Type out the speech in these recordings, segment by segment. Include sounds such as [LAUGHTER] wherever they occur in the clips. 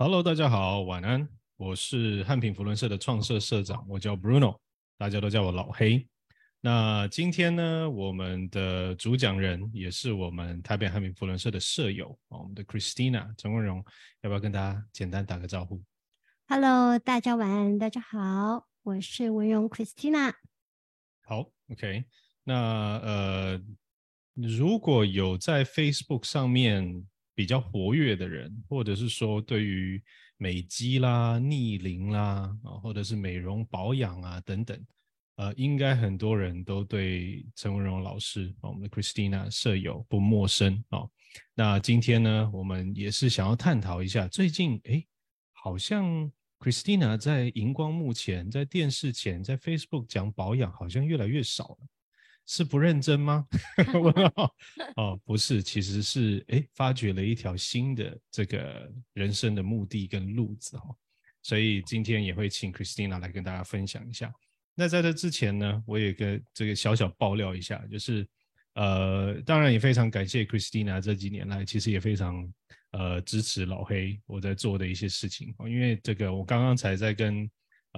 Hello，大家好，晚安。我是汉品福伦社的创社社长，我叫 Bruno，大家都叫我老黑。那今天呢，我们的主讲人也是我们台北汉品福伦社的社友我们的 Christina 陈文荣，要不要跟大家简单打个招呼？Hello，大家晚安，大家好，我是文荣 Christina。好，OK。那呃，如果有在 Facebook 上面。比较活跃的人，或者是说对于美肌啦、逆龄啦啊，或者是美容保养啊等等，呃，应该很多人都对陈文荣老师我们的 Christina 舍友不陌生啊。那今天呢，我们也是想要探讨一下，最近哎，好像 Christina 在荧光幕前、在电视前、在 Facebook 讲保养，好像越来越少了。是不认真吗？[LAUGHS] 哦，不是，其实是哎，发掘了一条新的这个人生的目的跟路子哈，所以今天也会请 Christina 来跟大家分享一下。那在这之前呢，我也跟这个小小爆料一下，就是呃，当然也非常感谢 Christina 这几年来其实也非常呃支持老黑我在做的一些事情因为这个我刚刚才在跟。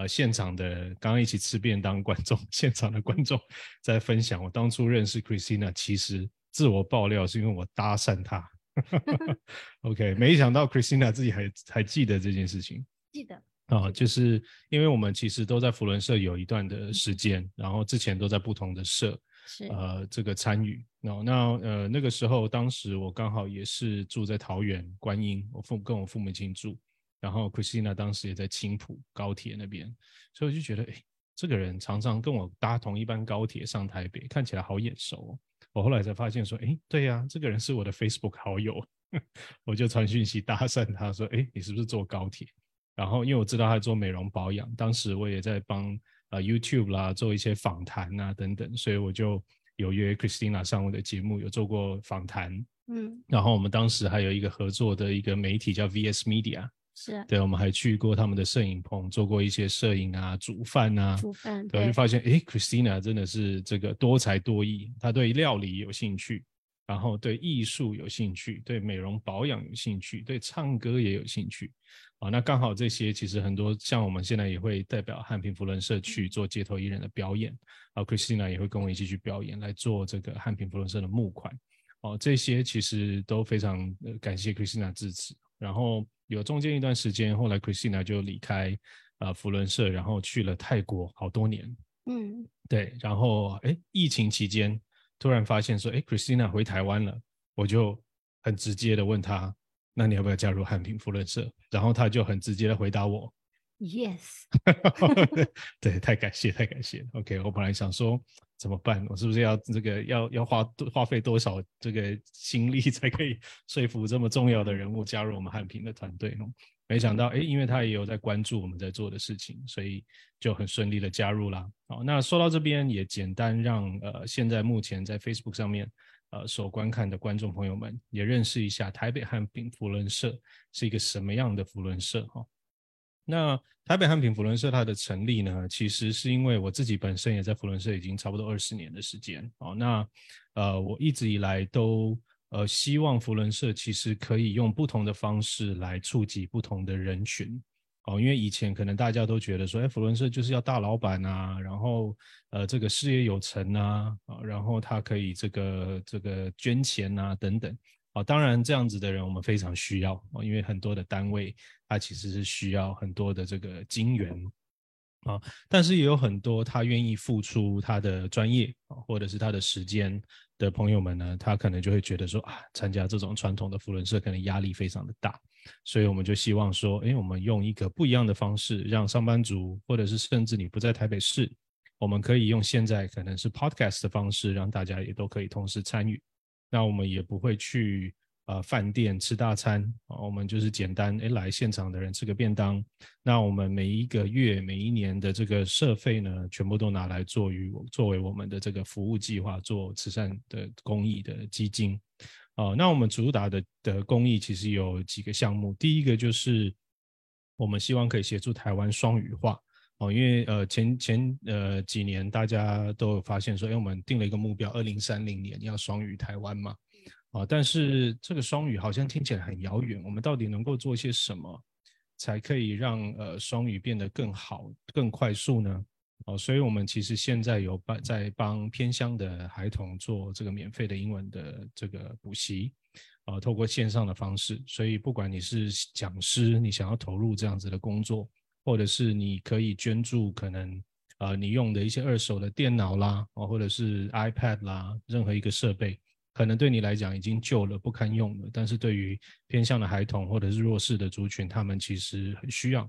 呃，现场的刚刚一起吃便当观众，[LAUGHS] 现场的观众在分享，我当初认识 Christina，其实自我爆料是因为我搭讪她。[LAUGHS] OK，没想到 Christina 自己还还记得这件事情。记得啊，就是因为我们其实都在福伦社有一段的时间，然后之前都在不同的社，是呃这个参与。那那呃那个时候，当时我刚好也是住在桃园观音，我父跟我父母亲住。然后 Christina 当时也在青浦高铁那边，所以我就觉得，哎，这个人常常跟我搭同一班高铁上台北，看起来好眼熟。我后来才发现说，哎，对呀，这个人是我的 Facebook 好友，[LAUGHS] 我就传讯息搭讪他说，哎，你是不是坐高铁？然后因为我知道他做美容保养，当时我也在帮呃 YouTube 啦做一些访谈啊等等，所以我就有约 Christina 上我的节目，有做过访谈。嗯，然后我们当时还有一个合作的一个媒体叫 VS Media。是对，我们还去过他们的摄影棚，做过一些摄影啊、煮饭啊。煮饭，对，就发现哎，Christina 真的是这个多才多艺，她对料理有兴趣，然后对艺术有兴趣，对美容保养有兴趣，对唱歌也有兴趣。啊，那刚好这些其实很多，像我们现在也会代表汉平福伦社去做街头艺人的表演，啊，Christina 也会跟我一起去表演，来做这个汉平福伦社的募款。哦，这些其实都非常感谢 Christina 支持，然后。有中间一段时间，后来 Christina 就离开啊福伦社，然后去了泰国好多年。嗯，对。然后哎，疫情期间突然发现说，哎，Christina 回台湾了，我就很直接的问他，那你要不要加入汉平福伦社？然后他就很直接的回答我，Yes。[LAUGHS] 对，太感谢，太感谢。OK，我本来想说。怎么办？我是不是要这个要要花花费多少这个心力 [LAUGHS] 才可以说服这么重要的人物加入我们汉平的团队？没想到，哎，因为他也有在关注我们在做的事情，所以就很顺利的加入啦。好，那说到这边，也简单让呃现在目前在 Facebook 上面呃所观看的观众朋友们也认识一下台北汉平福伦社是一个什么样的福伦社哈。那台北汉品福伦社它的成立呢，其实是因为我自己本身也在福伦社已经差不多二十年的时间哦。那呃，我一直以来都呃希望福伦社其实可以用不同的方式来触及不同的人群哦。因为以前可能大家都觉得说，哎，福伦社就是要大老板啊，然后呃这个事业有成啊，啊，然后他可以这个这个捐钱啊等等。啊，当然这样子的人我们非常需要啊，因为很多的单位它其实是需要很多的这个金源啊，但是也有很多他愿意付出他的专业啊，或者是他的时间的朋友们呢，他可能就会觉得说啊，参加这种传统的福伦社可能压力非常的大，所以我们就希望说，哎，我们用一个不一样的方式，让上班族或者是甚至你不在台北市，我们可以用现在可能是 podcast 的方式，让大家也都可以同时参与。那我们也不会去呃饭店吃大餐啊，我们就是简单诶来现场的人吃个便当。那我们每一个月、每一年的这个社费呢，全部都拿来做于作为我们的这个服务计划，做慈善的公益的基金。哦，那我们主打的的公益其实有几个项目，第一个就是我们希望可以协助台湾双语化哦，因为呃前前呃几年大家都有发现说，哎，我们定了一个目标，二零三零年要双语台湾嘛，啊，但是这个双语好像听起来很遥远，我们到底能够做些什么才可以让呃双语变得更好、更快速呢？哦，所以我们其实现在有帮在帮偏乡的孩童做这个免费的英文的这个补习，啊，透过线上的方式。所以不管你是讲师，你想要投入这样子的工作，或者是你可以捐助可能呃你用的一些二手的电脑啦，哦，或者是 iPad 啦，任何一个设备。可能对你来讲已经旧了不堪用了，但是对于偏向的孩童或者是弱势的族群，他们其实很需要，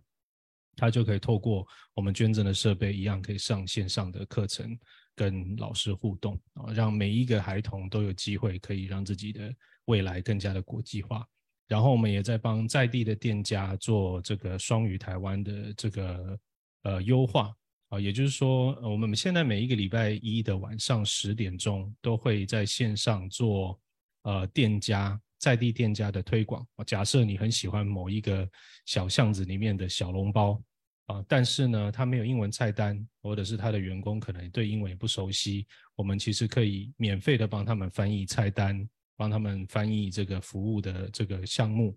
他就可以透过我们捐赠的设备一样，可以上线上的课程，跟老师互动啊，让每一个孩童都有机会可以让自己的未来更加的国际化。然后我们也在帮在地的店家做这个双语台湾的这个呃优化。啊，也就是说，我们现在每一个礼拜一的晚上十点钟都会在线上做呃店家在地店家的推广。假设你很喜欢某一个小巷子里面的小笼包啊，但是呢，他没有英文菜单，或者是他的员工可能对英文也不熟悉，我们其实可以免费的帮他们翻译菜单，帮他们翻译这个服务的这个项目，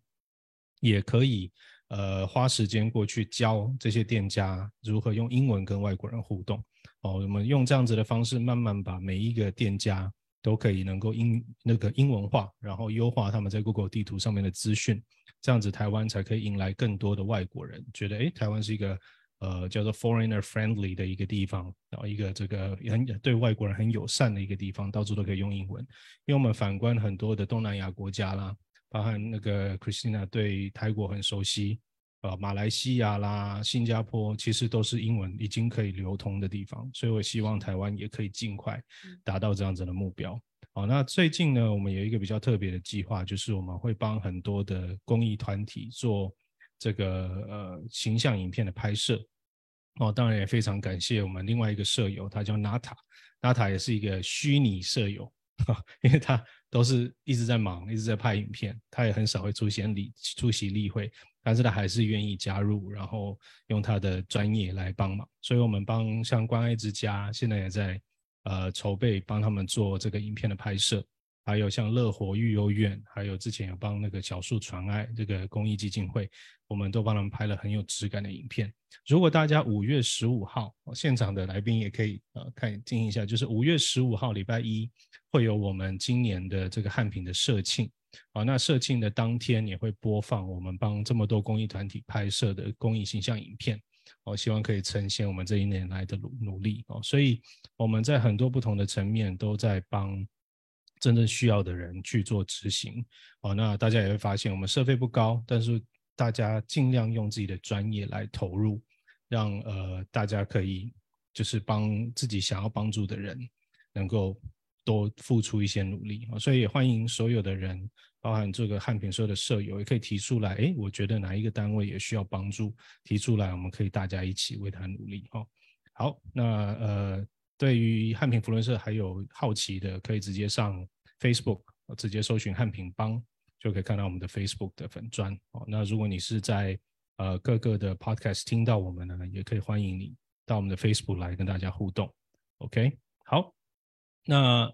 也可以。呃，花时间过去教这些店家如何用英文跟外国人互动。哦，我们用这样子的方式，慢慢把每一个店家都可以能够英那个英文化，然后优化他们在 Google 地图上面的资讯，这样子台湾才可以迎来更多的外国人，觉得诶，台湾是一个呃叫做 foreigner friendly 的一个地方，然后一个这个很对外国人很友善的一个地方，到处都可以用英文。因为我们反观很多的东南亚国家啦。包含那个 Christina 对泰国很熟悉，呃，马来西亚啦、新加坡其实都是英文已经可以流通的地方，所以我希望台湾也可以尽快达到这样子的目标。好，那最近呢，我们有一个比较特别的计划，就是我们会帮很多的公益团体做这个呃形象影片的拍摄。哦，当然也非常感谢我们另外一个舍友，他叫 Nata，Nata 也是一个虚拟舍友，[LAUGHS] 因为他。都是一直在忙，一直在拍影片，他也很少会出现例出席例会，但是他还是愿意加入，然后用他的专业来帮忙。所以，我们帮像关爱之家现在也在呃筹备帮他们做这个影片的拍摄，还有像乐活育幼院，还有之前有帮那个小树传爱这个公益基金会，我们都帮他们拍了很有质感的影片。如果大家五月十五号现场的来宾也可以呃看听一下，就是五月十五号礼拜一。会有我们今年的这个汉品的社庆啊，那社庆的当天也会播放我们帮这么多公益团体拍摄的公益形象影片，我希望可以呈现我们这一年来的努努力哦。所以我们在很多不同的层面都在帮真正需要的人去做执行哦。那大家也会发现，我们社费不高，但是大家尽量用自己的专业来投入，让呃大家可以就是帮自己想要帮助的人能够。多付出一些努力啊，所以也欢迎所有的人，包含这个汉平社的舍友，也可以提出来。哎，我觉得哪一个单位也需要帮助，提出来，我们可以大家一起为他努力哦。好，那呃，对于汉平福伦社还有好奇的，可以直接上 Facebook，直接搜寻汉平帮，就可以看到我们的 Facebook 的粉砖哦。那如果你是在呃各个的 Podcast 听到我们呢，也可以欢迎你到我们的 Facebook 来跟大家互动。OK，好。那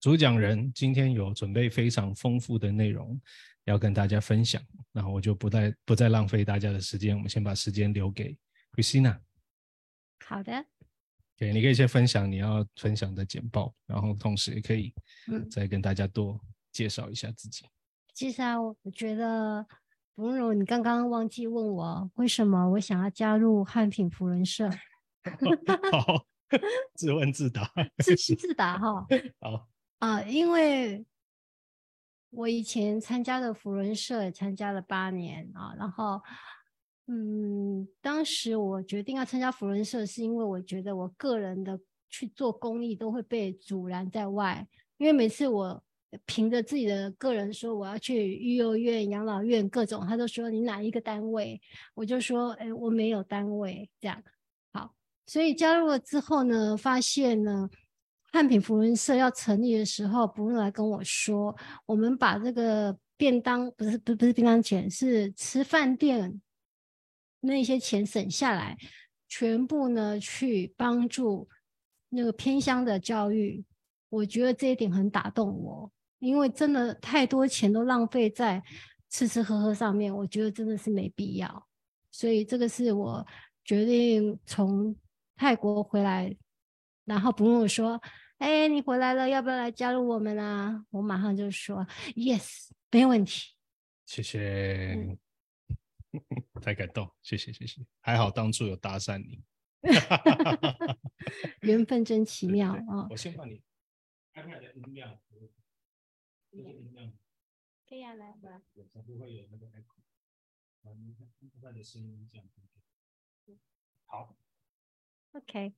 主讲人今天有准备非常丰富的内容要跟大家分享，那我就不再不再浪费大家的时间，我们先把时间留给 Christina。好的，对，你可以先分享你要分享的简报，然后同时也可以嗯再跟大家多介绍一下自己。其实啊，我觉得冯荣，你刚刚忘记问我为什么我想要加入汉品福人社。[LAUGHS] 好。[LAUGHS] 自问自答，[LAUGHS] 自问自答哈。好啊，因为我以前参加的福伦社参加了八年啊，然后嗯，当时我决定要参加福伦社，是因为我觉得我个人的去做公益都会被阻拦在外，因为每次我凭着自己的个人说我要去育幼院、养老院各种，他都说你哪一个单位，我就说哎，我没有单位这样。好所以加入了之后呢，发现呢，汉品福伦社要成立的时候，不用来跟我说，我们把这个便当不是不不是便当钱，是吃饭店那些钱省下来，全部呢去帮助那个偏乡的教育。我觉得这一点很打动我，因为真的太多钱都浪费在吃吃喝喝上面，我觉得真的是没必要。所以这个是我决定从泰国回来，然后不用说，哎，你回来了，要不要来加入我们啊？我马上就说 yes，没有问题。谢谢，太感动，谢谢谢谢，还好当初有搭讪你，[LAUGHS] 缘分真奇妙啊！我先帮你开开的音量，音量，可以啊，来吧，才不会有那个 echo。他的声音这样，好，OK，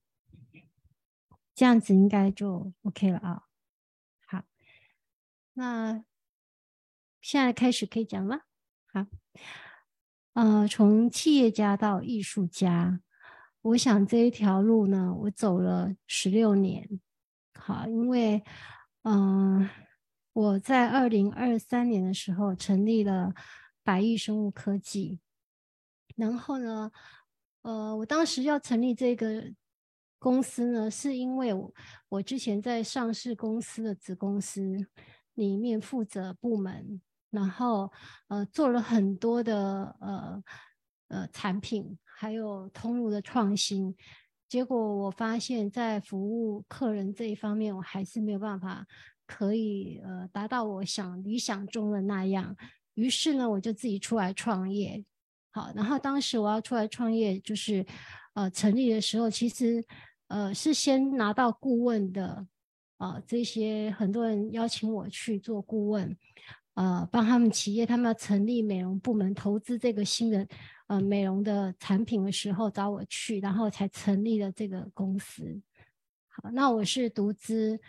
这样子应该就 OK 了啊。好，那现在开始可以讲了。好，呃，从企业家到艺术家，我想这一条路呢，我走了十六年。好，因为嗯，我在二零二三年的时候成立了。百亿生物科技，然后呢，呃，我当时要成立这个公司呢，是因为我我之前在上市公司的子公司里面负责部门，然后呃做了很多的呃呃产品，还有通路的创新，结果我发现，在服务客人这一方面，我还是没有办法可以呃达到我想理想中的那样。于是呢，我就自己出来创业。好，然后当时我要出来创业，就是呃成立的时候，其实呃是先拿到顾问的，啊这些很多人邀请我去做顾问，呃帮他们企业他们要成立美容部门，投资这个新的呃美容的产品的时候找我去，然后才成立了这个公司。好，那我是独资，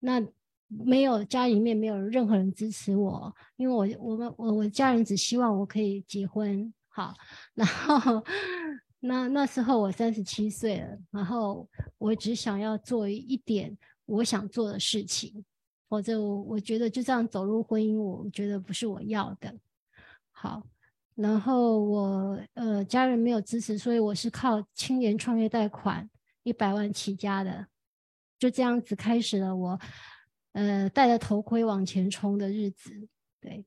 那。没有家里面没有任何人支持我，因为我我们我我家人只希望我可以结婚，好，然后那那时候我三十七岁了，然后我只想要做一点我想做的事情，否则我我觉得就这样走入婚姻，我觉得不是我要的。好，然后我呃家人没有支持，所以我是靠青年创业贷款一百万起家的，就这样子开始了我。呃，戴着头盔往前冲的日子，对，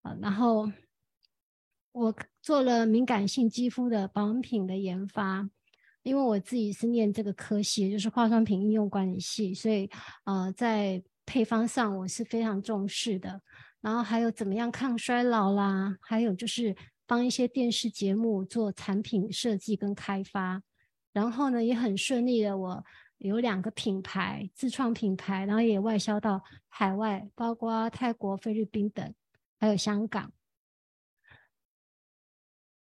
啊，然后我做了敏感性肌肤的保养品的研发，因为我自己是念这个科系，就是化妆品应用管理系，所以呃，在配方上我是非常重视的。然后还有怎么样抗衰老啦，还有就是帮一些电视节目做产品设计跟开发，然后呢也很顺利的我。有两个品牌，自创品牌，然后也外销到海外，包括泰国、菲律宾等，还有香港。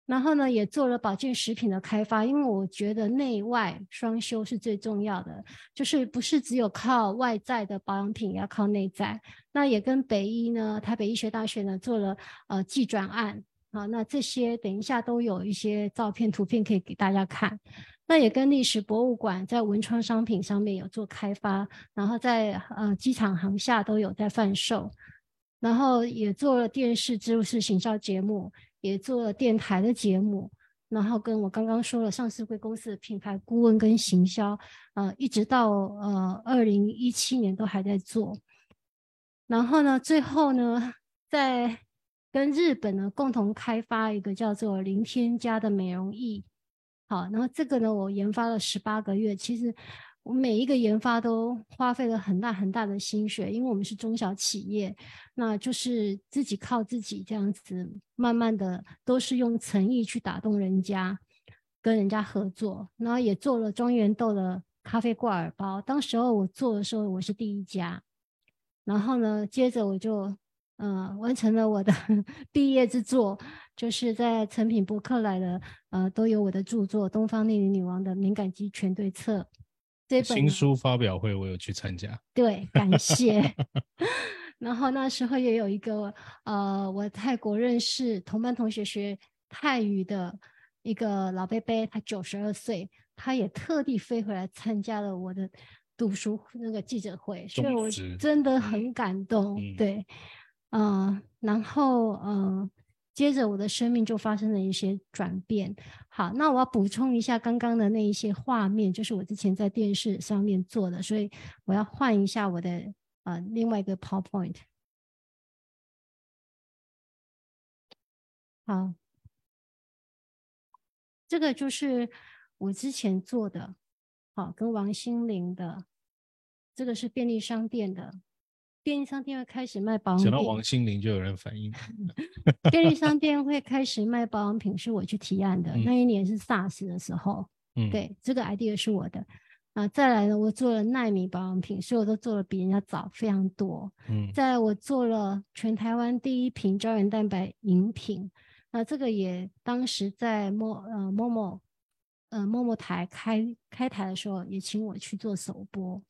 然后呢，也做了保健食品的开发，因为我觉得内外双修是最重要的，就是不是只有靠外在的保养品，要靠内在。那也跟北医呢，台北医学大学呢做了呃技转案啊，那这些等一下都有一些照片、图片可以给大家看。那也跟历史博物馆在文创商品上面有做开发，然后在呃机场航厦都有在贩售，然后也做了电视植入式行销节目，也做了电台的节目，然后跟我刚刚说了上市贵公司的品牌顾问跟行销，呃，一直到呃二零一七年都还在做，然后呢，最后呢，在跟日本呢共同开发一个叫做零添加的美容液。好，然后这个呢，我研发了十八个月。其实我每一个研发都花费了很大很大的心血，因为我们是中小企业，那就是自己靠自己这样子，慢慢的都是用诚意去打动人家，跟人家合作。然后也做了庄园豆的咖啡挂耳包，当时候我做的时候我是第一家。然后呢，接着我就。呃，完成了我的 [LAUGHS] 毕业之作，就是在成品博客来的，呃，都有我的著作《东方丽女女王的敏感肌全对策》这本新书发表会，我有去参加。对，感谢。[LAUGHS] 然后那时候也有一个，呃，我泰国认识同班同学学泰语的一个老伯伯，他九十二岁，他也特地飞回来参加了我的读书那个记者会，所以我真的很感动。对。嗯，然后嗯，接着我的生命就发生了一些转变。好，那我要补充一下刚刚的那一些画面，就是我之前在电视上面做的，所以我要换一下我的呃另外一个 PowerPoint。好，这个就是我之前做的，好，跟王心凌的，这个是便利商店的，便利商店会开始卖保养品。想到王心凌，就有人反映，[LAUGHS] 便利商 [LAUGHS] 店会开始卖保养品，是我去提案的。嗯那一年是 SARS 的时候，嗯，，对，这个 idea 是我的。啊，再来呢，我做了纳米保养品，所以我都做的比人家早非常多。嗯再来，我做了全台湾第一瓶胶原蛋白饮品，那这个也当时在某呃某某呃某某台开开台的时候，也请我去做首播。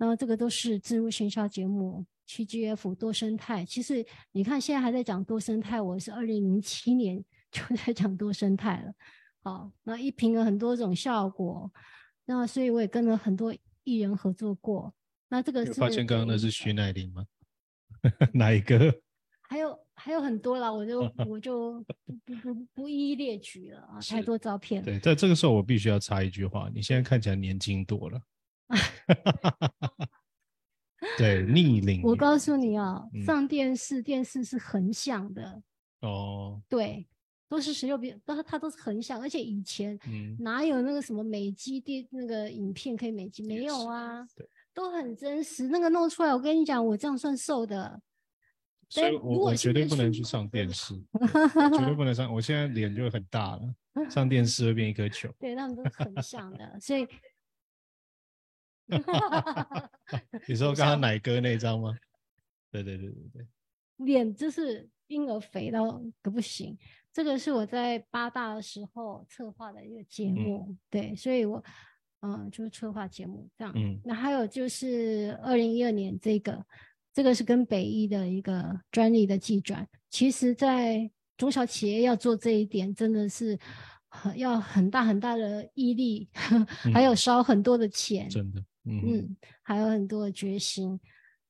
然后这个都是自入行销节目，TGF 多生态。其实你看现在还在讲多生态，我是二零零七年 [LAUGHS] 就在讲多生态了。好，那一瓶有很多种效果，那所以我也跟了很多艺人合作过。那这个发现刚刚那是徐乃麟吗？[LAUGHS] 哪一个？[LAUGHS] 还有还有很多啦，我就我就不不不不一一列举了啊，太多照片。对，在这个时候我必须要插一句话，你现在看起来年轻多了。[LAUGHS] 对，逆 [LAUGHS] 龄。我告诉你啊，嗯上电视电视是横向的，哦，对，都是十六比，都它都是横向，而且以前嗯，哪有那个什么美肌电那个影片可以美肌？没有啊，都很真实。那个弄出来，我跟你讲，我这样算瘦的。所以我我绝对不能去上电视，绝对不能上。我现在脸就很大了，[LAUGHS] 上电视会变一颗球。对，他们都是横向的，所以 [LAUGHS] 你说刚刚奶哥那张吗？对对对对对，脸就是婴儿肥到可不行。这个是我在八大的时候策划的一个节目，对，所以我嗯就是策划节目这样。嗯那还有就是二零一二年这个，这个是跟北医的一个专利的技转。其实，在中小企业要做这一点，真的是很要很大很大的毅力，[LAUGHS] 还有嗯烧很多的钱。真的，嗯嗯，还有很多的决心。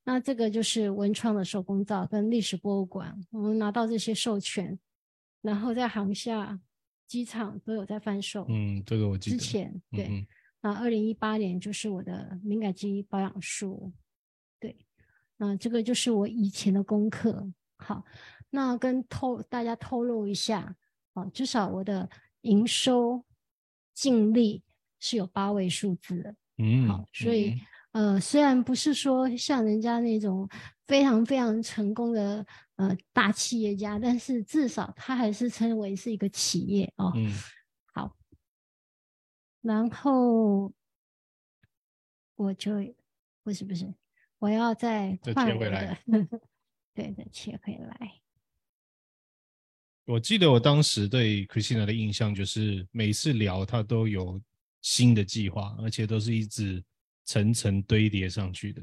那这个就是文创的手工皂跟历史博物馆，我们拿到这些授权，然后在航厦、机场都有在贩售。嗯，这个我记得之。前对，嗯那二零一八年就是我的敏感肌保养术，对，那这个就是我以前的功课。好，那跟透大家透露一下，啊，至少我的营收净利是有八位数字的。嗯，好，所以嗯呃，虽然不是说像人家那种非常非常成功的呃大企业家，但是至少他还是称为是一个企业哦。嗯好，然后我就不是不是，我要再切回来的，[LAUGHS] 对，再切回来。我记得我当时对 Christina 的印象就是，每次聊她都有新的计划，而且都是一直层层堆叠上去的。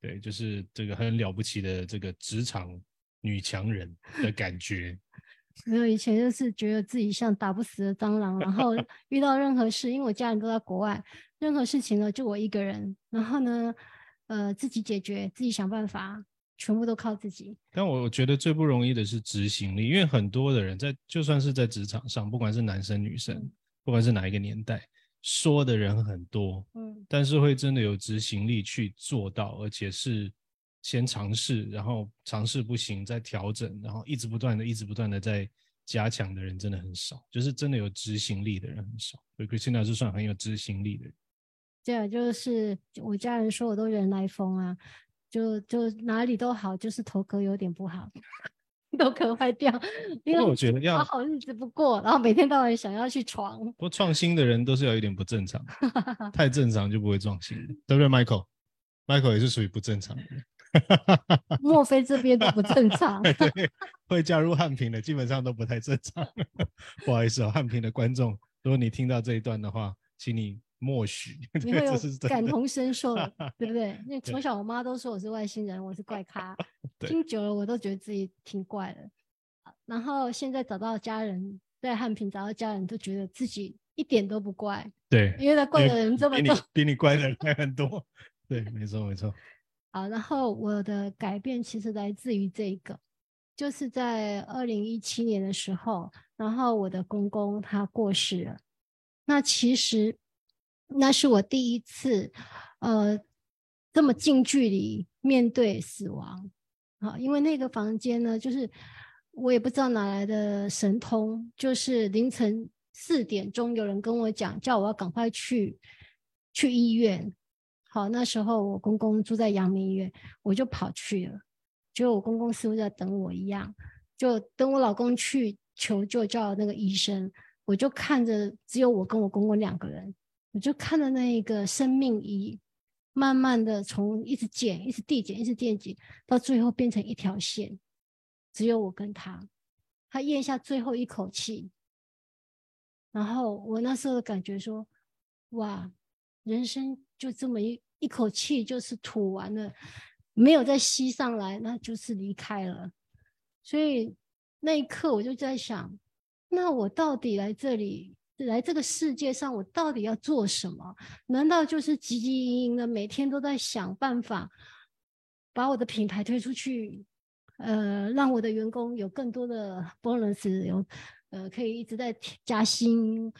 对，就是这个很了不起的这个职场女强人的感觉。[LAUGHS] 没有以前就是觉得自己像打不死的蟑螂，然后 [LAUGHS] 遇到任何事，因为我家人都在国外，任何事情呢就我一个人，然后呢，呃，自己解决，自己想办法，全部都靠自己。但我觉得最不容易的是执行力，因为很多的人在就算是在职场上，不管是男生女生，不管是哪一个年代，说的人很多，嗯，但是会真的有执行力去做到，而且是先尝试，然后尝试不行再调整，然后一直不断的、一直不断的在加强的人真的很少，就是真的有执行力的人很少。所以 Christina 是算很有执行力的人。这样就是我家人说我都人来疯啊，就就哪里都好，就是头壳有点不好，[LAUGHS] 头壳坏掉，因为过我觉得要好好日子不过，然后每天到晚想要去闯。[LAUGHS] 不过创新的人都是有一点不正常，太正常就不会创新，对不对，Michael？Michael 也是属于不正常的。[LAUGHS] 莫非这边都不正常？对，会加入汉平的基本上都不太正常。不好意思哦，汉平的观众，如果你听到这一段的话，请你默许，你会有。感同身受，对不对？因为 [LAUGHS] 从小我妈都说我是外星人，我是怪咖，[LAUGHS] 对听久了我都觉得自己挺怪的。然后现在找到家人，在汉平找到家人，都觉得自己一点都不怪，对，因为他怪的人这么比你多。比你怪的人还很多。对，没错没错。[LAUGHS] 好，然后我的改变其实来自于这个，就是在二零一七年的时候，然后我的公公他过世了。那其实那是我第一次，呃，这么近距离面对死亡。好，因为那个房间呢，就是我也不知道哪来的神通，就是凌晨四点钟有人跟我讲，叫我要赶快去去医院。好，那时候我公公住在阳明医院，我就跑去了。就我公公似乎在等我一样，就等我老公去求救，叫那个医生。我就看着只有我跟我公公两个人，我就看着那一个生命仪，慢慢的从一直减，一直递减，一直递减，到最后变成一条线，只有我跟他。他咽下最后一口气，然后我那时候的感觉说：哇，人生就这么一。一口气就是吐完了，没有再吸上来，那就是离开了。所以那一刻我就在想，那我到底来这里，来这个世界上，我到底要做什么？难道就是汲汲营营的每天都在想办法把我的品牌推出去，呃，让我的员工有更多的 bonus，有呃可以一直在加薪，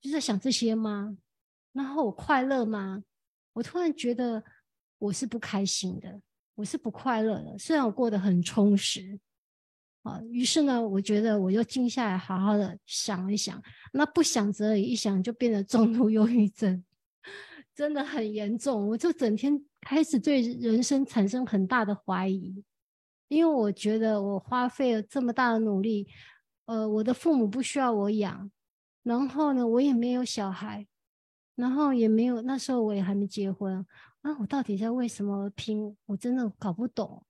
就在想这些吗？然后我快乐吗？我突然觉得我是不开心的，我是不快乐的。虽然我过得很充实，啊，于是呢，我觉得我又静下来，好好的想一想。那不想则已，一想就变得重度忧郁症，[LAUGHS] 真的很严重。我就整天开始对人生产生很大的怀疑，因为我觉得我花费了这么大的努力，呃，我的父母不需要我养，然后呢，我也没有小孩。然后也没有，那时候我也还没结婚啊！我到底在为什么拼？我真的搞不懂。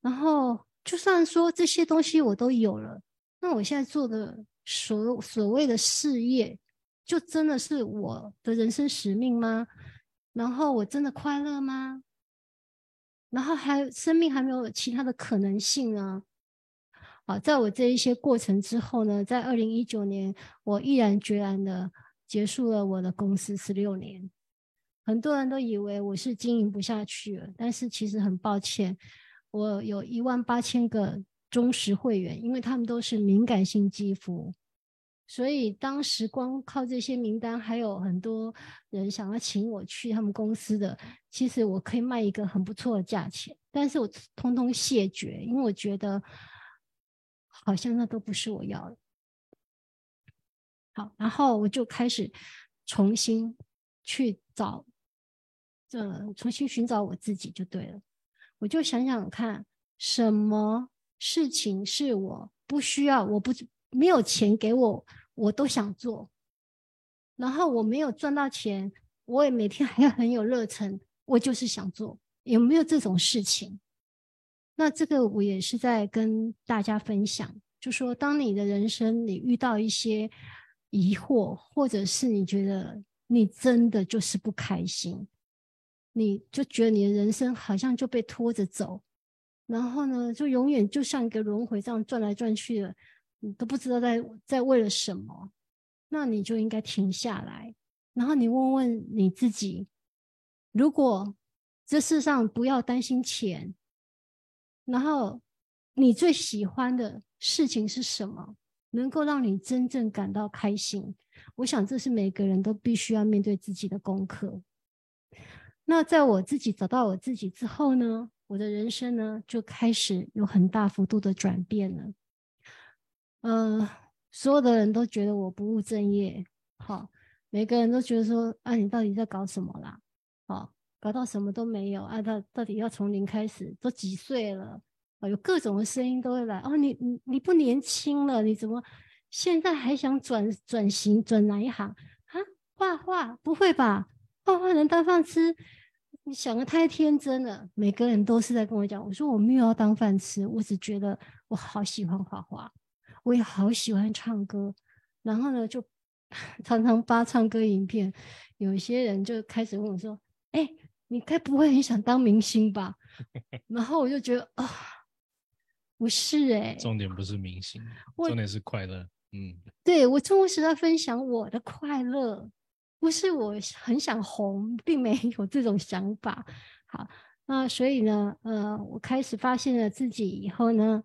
然后就算说这些东西我都有了，那我现在做的所所谓的事业，就真的是我的人生使命吗？然后我真的快乐吗？然后还生命还没有其他的可能性呢？啊，在我这一些过程之后呢，在二零一九年，我毅然决然的。结束了我的公司十六年，很多人都以为我是经营不下去了，但是其实很抱歉，我有一万八千个忠实会员，因为他们都是敏感性肌肤，所以当时光靠这些名单，还有很多人想要请我去他们公司的，其实我可以卖一个很不错的价钱，但是我通通谢绝，因为我觉得好像那都不是我要的。好，然后我就开始重新去找，这重新寻找我自己就对了。我就想想看，什么事情是我不需要，我不没有钱给我，我都想做。然后我没有赚到钱，我也每天还要很有热忱，我就是想做。有没有这种事情？那这个我也是在跟大家分享，就说当你的人生你遇到一些。疑惑，或者是你觉得你真的就是不开心，你就觉得你的人生好像就被拖着走，然后呢，就永远就像一个轮回这样转来转去的，你都不知道在在为了什么，那你就应该停下来，然后你问问你自己，如果这世上不要担心钱，然后你最喜欢的事情是什么？能够让你真正感到开心，我想这是每个人都必须要面对自己的功课。那在我自己找到我自己之后呢，我的人生呢就开始有很大幅度的转变了。呃，所有的人都觉得我不务正业，好，每个人都觉得说，啊，你到底在搞什么啦？好，搞到什么都没有啊？到到底要从零开始？都几岁了？啊，有各种的声音都会来哦，你你你不年轻了，你怎么现在还想转转型转哪一行啊？画画不会吧？画画能当饭吃？你想的太天真了。每个人都是在跟我讲，我说我没有要当饭吃，我只觉得我好喜欢画画，我也好喜欢唱歌。然后呢，就 [LAUGHS] 常常发唱歌影片，有一些人就开始问我说：“哎，你该不会很想当明星吧？[LAUGHS] ”然后我就觉得啊。不是哎，重点不是明星，重点是快乐。嗯，对我中国时在分享我的快乐，不是我很想红，并没有 [LAUGHS] 这种想法。好，那所以呢，呃，我开始发现了自己以后呢，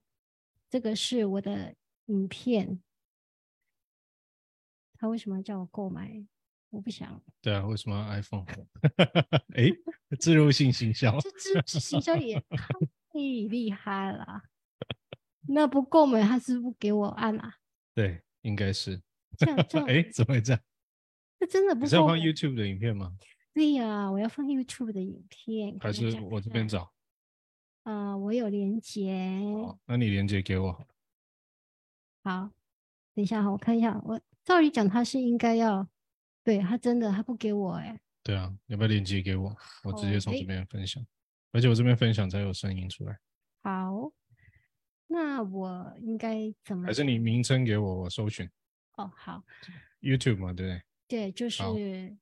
这个是我的影片，他为什么要叫我购买？我不想。对啊，为什么 iPhone？哎，[LAUGHS] 自入性行销，这自入性行销也 [LAUGHS] 太厉害了。那不购买，他是不给我按啊？对，应该是。这样这样，哎，怎么会这样？这真的不你是要放。YouTube 的影片吗？对呀、我要放 YouTube 的影片，还是我这边？找？呃，我有连接。哦，那你连接给我好了。好，等一下哈，我看一下。我照理讲，他是应该要，对他真的他不给我哎、对啊，要不要连接给我？我直接从这边分享，而且我这边分享才有声音出来。好，那我应该怎么？还是你名称给我，我搜寻哦，好，YouTube 嘛，对不对？对，就是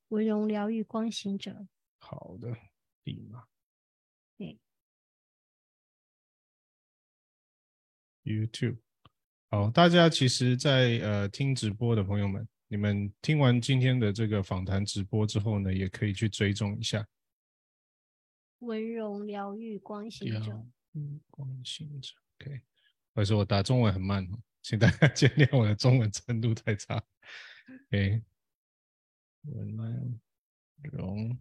文荣疗愈光行者。好的，立马。对。YouTube，好，大家其实在，呃听直播的朋友们，你们听完今天的这个访谈直播之后呢，也可以去追踪一下。文荣疗愈光行者，疗愈光行者，OK。或者说我打中文很慢哦，请大家见谅，我的中文程度太差。OK，文荣，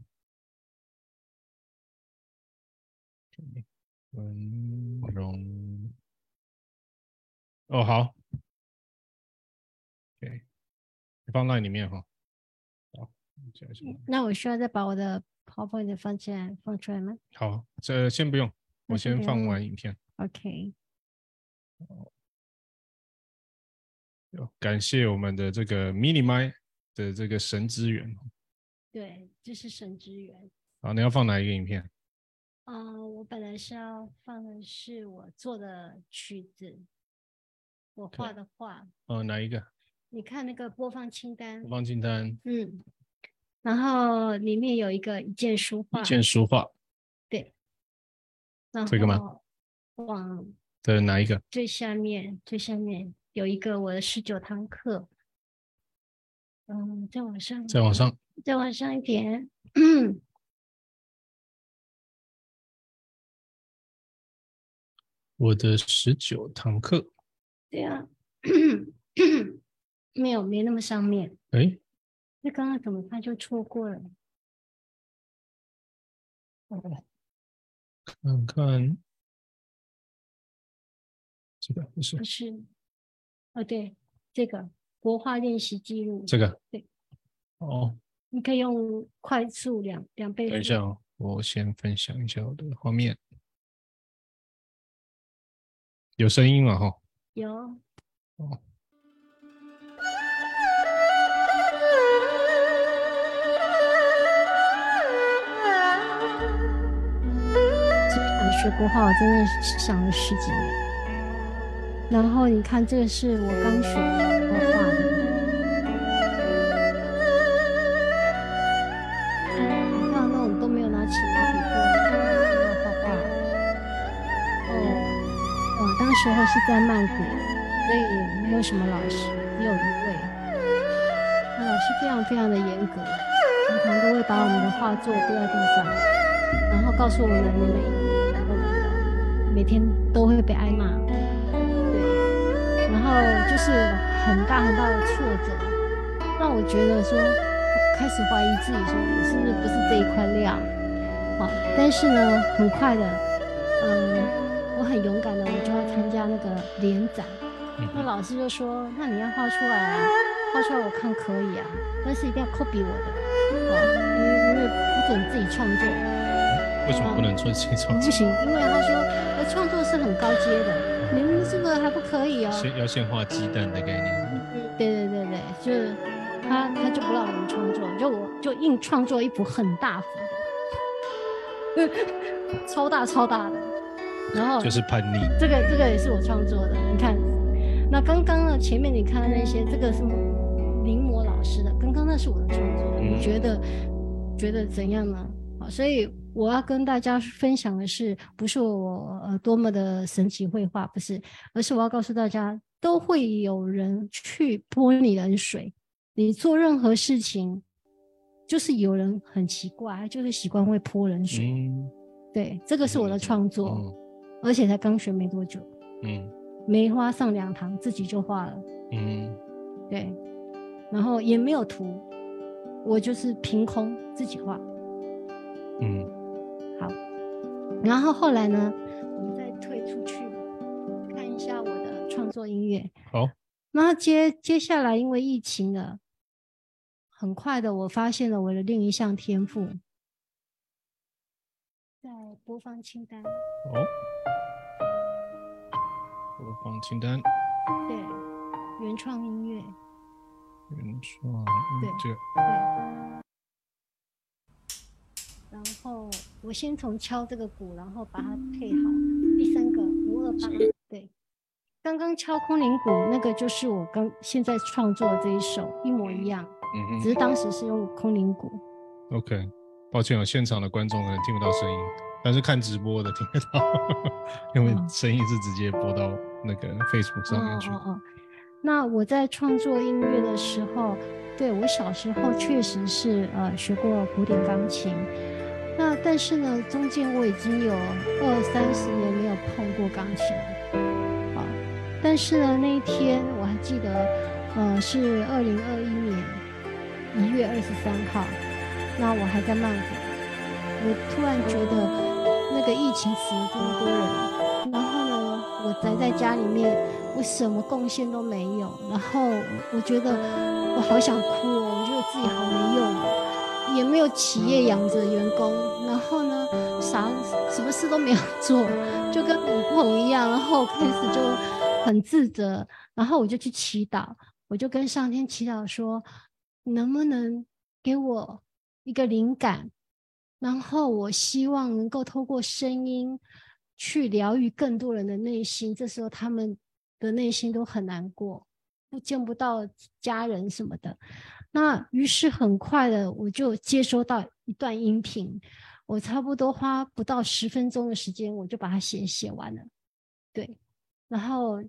文荣，哦好，OK，放在里面哈。那我需要再把我的 PowerPoint 放进来放出来吗好，这先不用，我先先放完影片。？OK，有感谢我们的这个 Mini 麦的这个神之源。对，这是神之源。好，你要放哪一个影片？啊、我本来是要放的是我做的曲子，我画的画。哦，哪一个？你看那个播放清单播，放清单，嗯，然后里面有一个一件书画一，件书画对，然这个吗后往的哪一个？最下面最下面有一个我的十九堂课，嗯，再往上，再往，上，再往上一点，[CLEARS THROAT] 我的十九堂课。[CLEARS THROAT] 对啊，[COUGHS] 没有没那么上面，哎，那刚刚怎么他就错过了？看看这个不是不是，哦对，这个国画练习记录，这个。对，哦，你可以用快速两两倍，等一下哦，我先分享一下我的画面。有声音了哈。有。哦，学国画，我真的想了十几年。然后你看，这个是我刚学画画的，你看那种都没有拿起毛笔过画画。哦，我当时候是在曼谷，所以没有什么老师，只有一位。那老师非常非常的严格，常常都会把我们的画作丢在地上。然后告诉我们你们每天都会被挨骂，对，然后就是很大很大的挫折，让我觉得说我开始怀疑自己，说我是不是不是这一块料，好，但是呢，很快的，嗯，我很勇敢的，我就要参加那个联展，那嗯老师就说，那你要画出来啊，画出来我看可以啊，但是一定要 copy 我的，哦，因为因为不准自己创作。为什么不能做自己创作？不行，因为他说呃创作是很高阶的，你们这个还不可以哦。先要先画鸡蛋的概念。嗯，对对对对，就是他他就不让我们创作，就我就硬创作一幅很大幅的，超大超大的，然后就是叛逆。这个这个也是我创作的，你看，那刚刚呢前面你看的那些，这个是临摹老师的，刚刚那是我的创作，嗯你觉得觉得怎样呢？好，所以我要跟大家分享的是，不是我呃多么的神奇绘画，不是，而是我要告诉大家，都会有人去泼你冷水，你做任何事情，就是有人很奇怪，就是习惯会泼冷水。嗯对，这个是我的创作，嗯而且才刚学没多久。嗯梅花上两堂，自己就画了，嗯对，然后也没有图，我就是凭空自己画。嗯好，然后后来呢，我们再退出去看一下我的创作音乐。好，那接接下来因为疫情了，很快的我发现了我的另一项天赋，在播放清单。哦，播放清单，对，原创音乐，原创对这个对。然后我先从敲这个鼓，然后把它配好。第三个五二八，对，刚刚敲空灵鼓那个就是我刚现在创作的这一首一模一样，嗯只是当时是用空灵鼓。，OK，抱歉，有现场的观众可能听不到声音，但是看直播的听得到，[LAUGHS] 因为哦声音是直接播到那个 Facebook 上面去。哦哦哦。那我在创作音乐的时候，对我小时候确实是呃学过古典钢琴，那但是呢，中间我已经有二三十年没有碰过钢琴了，啊，但是呢，那一天我还记得，呃，是二零二一年一月二十三号，那我还在曼谷，我突然觉得那个疫情死了这么多人，然后呢，我宅在家里面。我什么贡献都没有，然后我觉得我好想哭哦，我觉得自己好没用，也没有企业养着员工，然后呢，啥什么事都没有做，就跟母碰一样，然后开始就很自责，然后我就去祈祷，我就跟上天祈祷说，能不能给我一个灵感，然后我希望能够透过声音去疗愈更多人的内心，这时候他们。的内心都很难过，又见不到家人什么的。那于是很快的，我就接收到一段音频，我差不多花不到十分钟的时间，我就把它写写完了。对，然后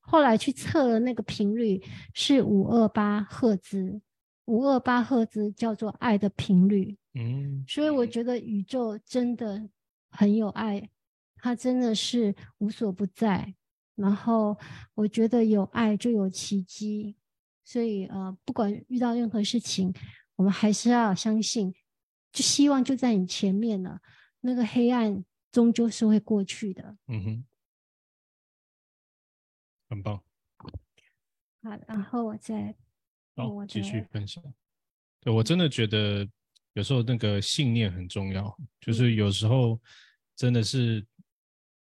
后来去测了那个频率是五二八赫兹，五二八赫兹叫做爱的频率。嗯，所以我觉得宇宙真的很有爱，它真的是无所不在。然后我觉得有爱就有奇迹，所以呃，不管遇到任何事情，我们还是要相信，就希望就在你前面了，那个黑暗终究是会过去的。嗯哼，很棒。好，然后我再继续分享。对我真的觉得有时候那个信念很重要，就是有时候真的是，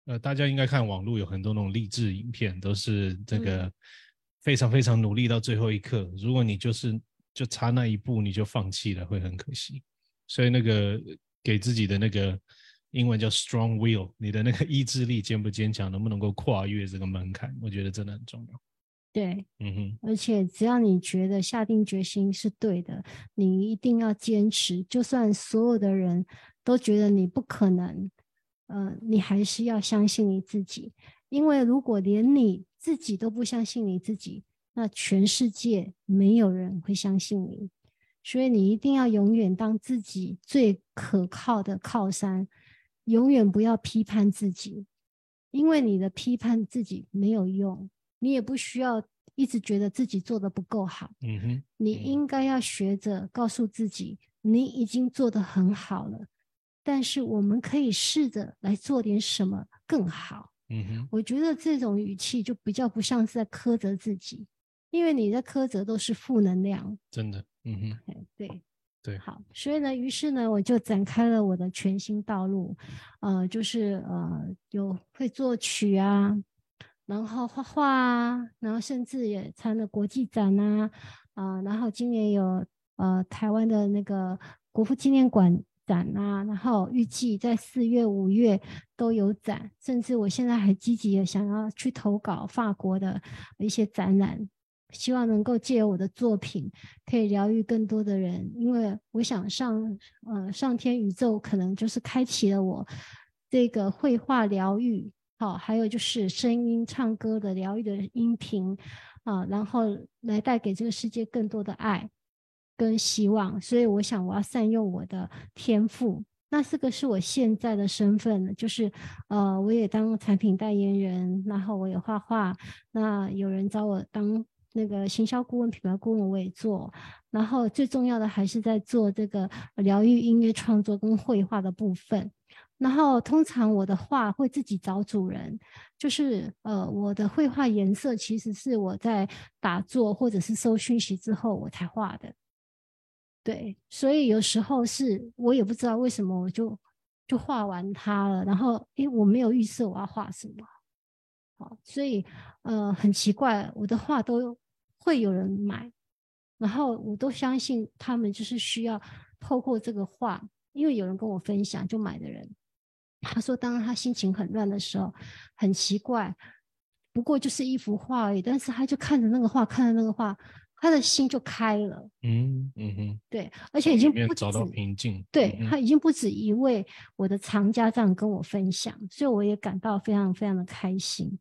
呃，大家应该看网络有很多那种励志影片，都是这个非常非常努力到最后一刻，如果你就是就差那一步你就放弃了，会很可惜。所以那个给自己的那个英文叫 strong will，你的那个意志力坚不坚强，能不能够跨越这个门槛，我觉得真的很重要。对，嗯哼，而且只要你觉得下定决心是对的，你一定要坚持，就算所有的人都觉得你不可能，呃，你还是要相信你自己，因为如果连你自己都不相信你自己，那全世界没有人会相信你，所以你一定要永远当自己最可靠的靠山，永远不要批判自己，因为你的批判自己没有用。你也不需要一直觉得自己做的不够好，嗯哼，你嗯应该要学着告诉自己，你已经做得很好了。但是我们可以试着来做点什么更好。嗯哼，我觉得这种语气就比较不像是在苛责自己，因为你的苛责都是负能量。真的，嗯哼，哎，对。对。好，所以呢，于是呢，我就展开了我的全新道路，呃，就是呃，有会作曲啊，然后画画啊，然后甚至也参了国际展啊，啊、然后今年有呃台湾的那个国父纪念馆展啊，然后预计在四月、五月都有展，甚至我现在还积极的想要去投稿法国的一些展览，希望能够借由我的作品，可以疗愈更多的人，因为我想上呃上天宇宙可能就是开启了我这个绘画疗愈，好、还有就是声音唱歌的疗愈的音频啊、然后来带给这个世界更多的爱跟希望，所以我想我要善用我的天赋。那这个是我现在的身份，就是呃，我也当产品代言人，然后我也画画，那有人找我当那个行销顾问、品牌顾问，我也做。然后最重要的还是在做这个疗愈音乐创作跟绘画的部分。然后通常我的画会自己找主人，就是呃我的绘画颜色其实是我在打坐或者是收讯息之后我才画的。对，所以有时候是我也不知道为什么我就就画完它了，然后诶我没有预设我要画什么，好，所以呃很奇怪，我的画都会有人买，然后我都相信他们就是需要透过这个画，因为有人跟我分享就买的人，他说当他心情很乱的时候，很奇怪，不过就是一幅画而已，但是他就看着那个画，看着那个画。他的心就开了，嗯嗯哼，对，而且已经不找到平静，对他已经不止一位我的藏家这样跟我分享，所以我也感到非常非常的开心。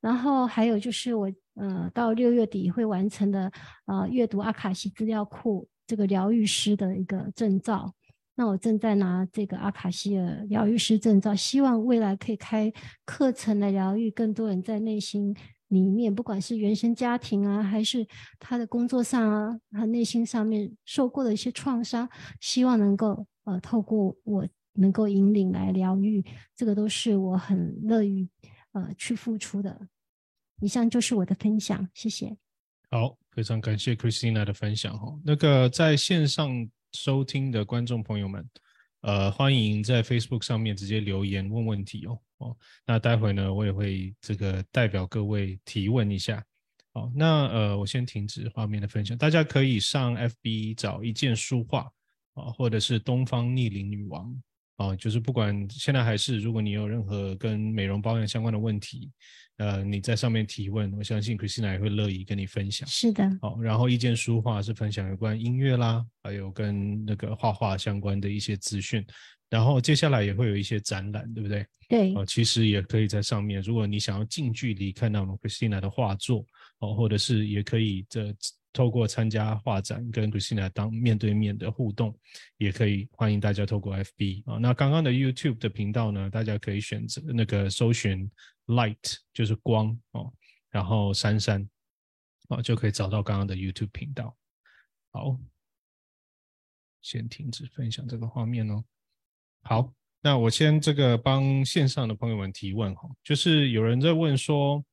然后还有就是我呃到六月底会完成的呃阅读阿卡西资料库这个疗愈师的一个证照，那我正在拿这个阿卡西的疗愈师证照，希望未来可以开课程来疗愈更多人在内心。里面不管是原生家庭啊，还是他的工作上啊，他内心上面受过的一些创伤，希望能够呃透过我能够引领来疗愈，这个都是我很乐于呃去付出的。以上就是我的分享，谢谢。好，非常感谢 Christina 的分享哈。那个在线上收听的观众朋友们。呃，欢迎在 Facebook 上面直接留言问问题哦哦。那待会呢，我也会这个代表各位提问一下。好，那呃，我先停止画面的分享，大家可以上 FB 找一件书画啊，或者是东方逆龄女王啊，就是不管现在还是，如果你有任何跟美容保养相关的问题。呃，你在上面提问，我相信 Christina 也会乐意跟你分享。是的，好，然后一件书画是分享有关音乐啦，还有跟那个画画相关的一些资讯，然后接下来也会有一些展览，对不对？对，哦，其实也可以在上面，如果你想要近距离看到我们 Christina 的画作，哦，或者是也可以这透过参加画展跟 Christina 当面对面的互动，也可以欢迎大家透过 FB 啊，那刚刚的 YouTube 的频道呢，大家可以选择那个搜寻。Light 就是光哦，然后珊珊哦，就可以找到刚刚的 YouTube 频道。好，先停止分享这个画面哦。好，那我先这个帮线上的朋友们提问哈，就是有人在问说，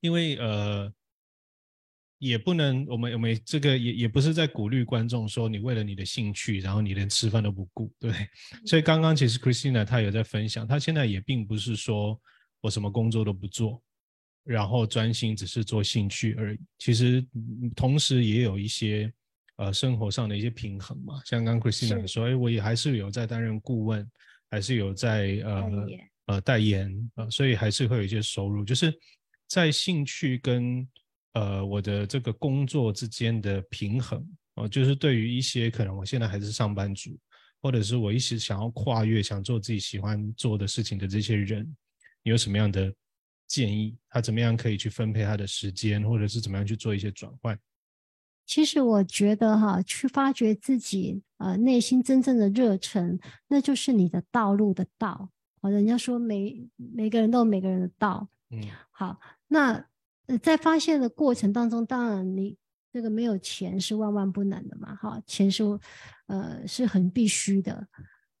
因为呃，也不能我们我们这个也也不是在鼓励观众说你为了你的兴趣，然后你连吃饭都不顾，对。所以刚刚其实 Christina 她有在分享，她现在也并不是说。我什么工作都不做，然后专心只是做兴趣而已。其实同时也有一些呃生活上的一些平衡嘛。像刚 Christina 说，哎，我也还是有在担任顾问，还是有在呃呃代言呃，所以还是会有一些收入。就是在兴趣跟呃我的这个工作之间的平衡哦，就是对于一些可能我现在还是上班族，或者是我一直想要跨越想做自己喜欢做的事情的这些人。你有什么样的建议？他怎么样可以去分配他的时间，或者是怎么样去做一些转换？其实我觉得哈，去发掘自己呃内心真正的热忱，那就是你的道路的道。哦，人家说每每个人都有每个人的道。嗯，好，那在发现的过程当中，当然你这个没有钱是万万不能的嘛。哈，钱是呃是很必须的。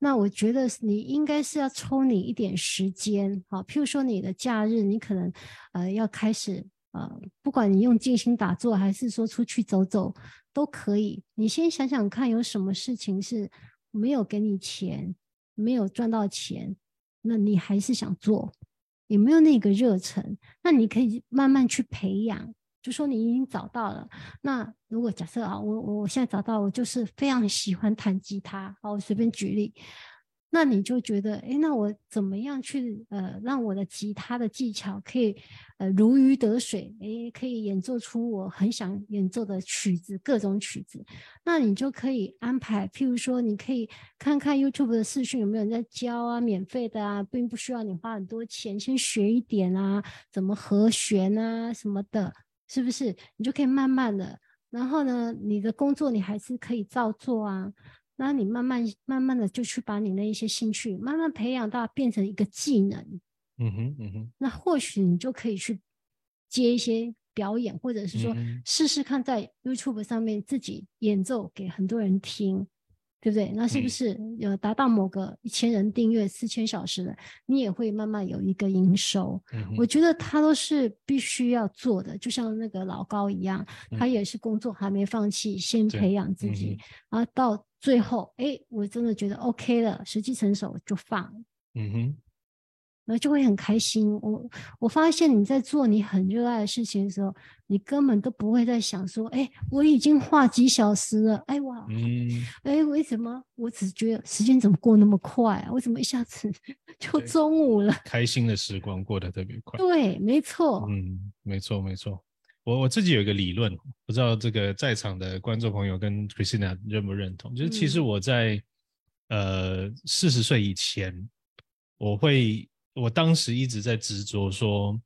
那我觉得你应该是要抽你一点时间，好，譬如说你的假日，你可能呃要开始呃，不管你用静心打坐，还是说出去走走，都可以。你先想想看，有什么事情是没有给你钱，没有赚到钱，那你还是想做，有没有那个热忱？那你可以慢慢去培养。就说你已经找到了，那如果假设啊，我我现在找到，我就是非常喜欢弹吉他，好，我随便举例，那你就觉得，哎，那我怎么样去呃，让我的吉他的技巧可以呃如鱼得水，哎，可以演奏出我很想演奏的曲子，各种曲子，那你就可以安排，譬如说，你可以看看 YouTube 的视讯有没有人在教啊，免费的啊，并不需要你花很多钱，先学一点啊，怎么和弦啊什么的。是不是你就可以慢慢的，然后呢，你的工作你还是可以照做啊。那你慢慢慢慢的就去把你的一些兴趣慢慢培养到变成一个技能。嗯哼，嗯哼。那或许你就可以去接一些表演，或者是说试试看在 YouTube 上面自己演奏给很多人听。对不对？那是不嗯。是有达到某个一千人订阅四千小时的，你也会慢慢有一个营收？嗯？我觉得他都是必须要做的，就像那个老高一样，他也是工作还没放弃，先培养自嗯己，然后到最后，哎，我真的觉得 OK 了，时机成熟就放，嗯哼，然后就会很开心。我我发现你在做你很热爱的事情的时候，你根本都不会在想说，哎，我已经画几小时了，哎哇，嗯，哎，为什么？我只觉得时间怎么过那么快啊？为什么一下子 [LAUGHS] 就中午了？开心的时光过得特别快。对，没错，嗯，没错没错。我我自己有一个理论，不知道这个在场的观众朋友跟 Christina 认不认同？就是其实嗯我在、呃四十岁以前，我会我当时一直在执着说，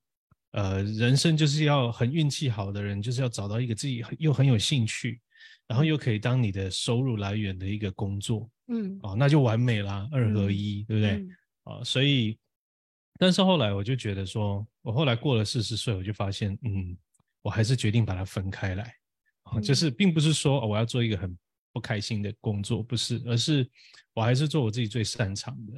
呃，人生就是要很运气好的人，就是要找到一个自己很又很有兴趣，然后又可以当你的收入来源的一个工作嗯，哦，那就完美啦，二合嗯一，对不对？嗯。啊，所以，但是后来我就觉得说，我后来过了四十岁，我就发现，嗯，我还是决定把它分开来，啊，就嗯是。并不是说、哦我要做一个很不开心的工作，不是，而是我还是做我自己最擅长的，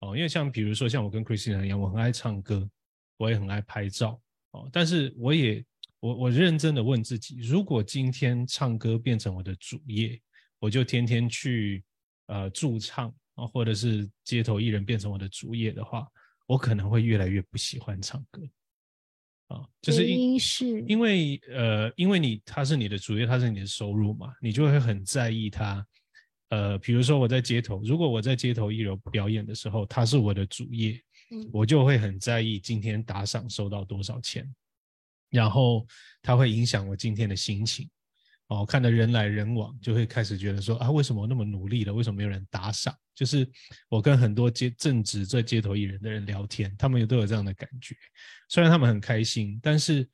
哦，因为像比如说像我跟 Christina 一样，我很爱唱歌，我也很爱拍照，哦，但是我也我我认真的问自己，如果今天唱歌变成我的主业，我就天天去呃驻唱啊，或者是街头艺人变成我的主业的话，我可能会越来越不喜欢唱歌啊，就是原因因是因为呃，因为你它是你的主业，它是你的收入嘛，你就会很在意它。呃，比如说我在街头，如果我在街头艺人表演的时候，它是我的主业，嗯我就会很在意今天打赏收到多少钱，然后它会影响我今天的心情。哦，看的人来人往，就会开始觉得说啊，为什么我那么努力了，为什么没有人打赏？就是我跟很多街正直在街头艺人的人聊天，他们也都有这样的感觉。虽然他们很开心，但是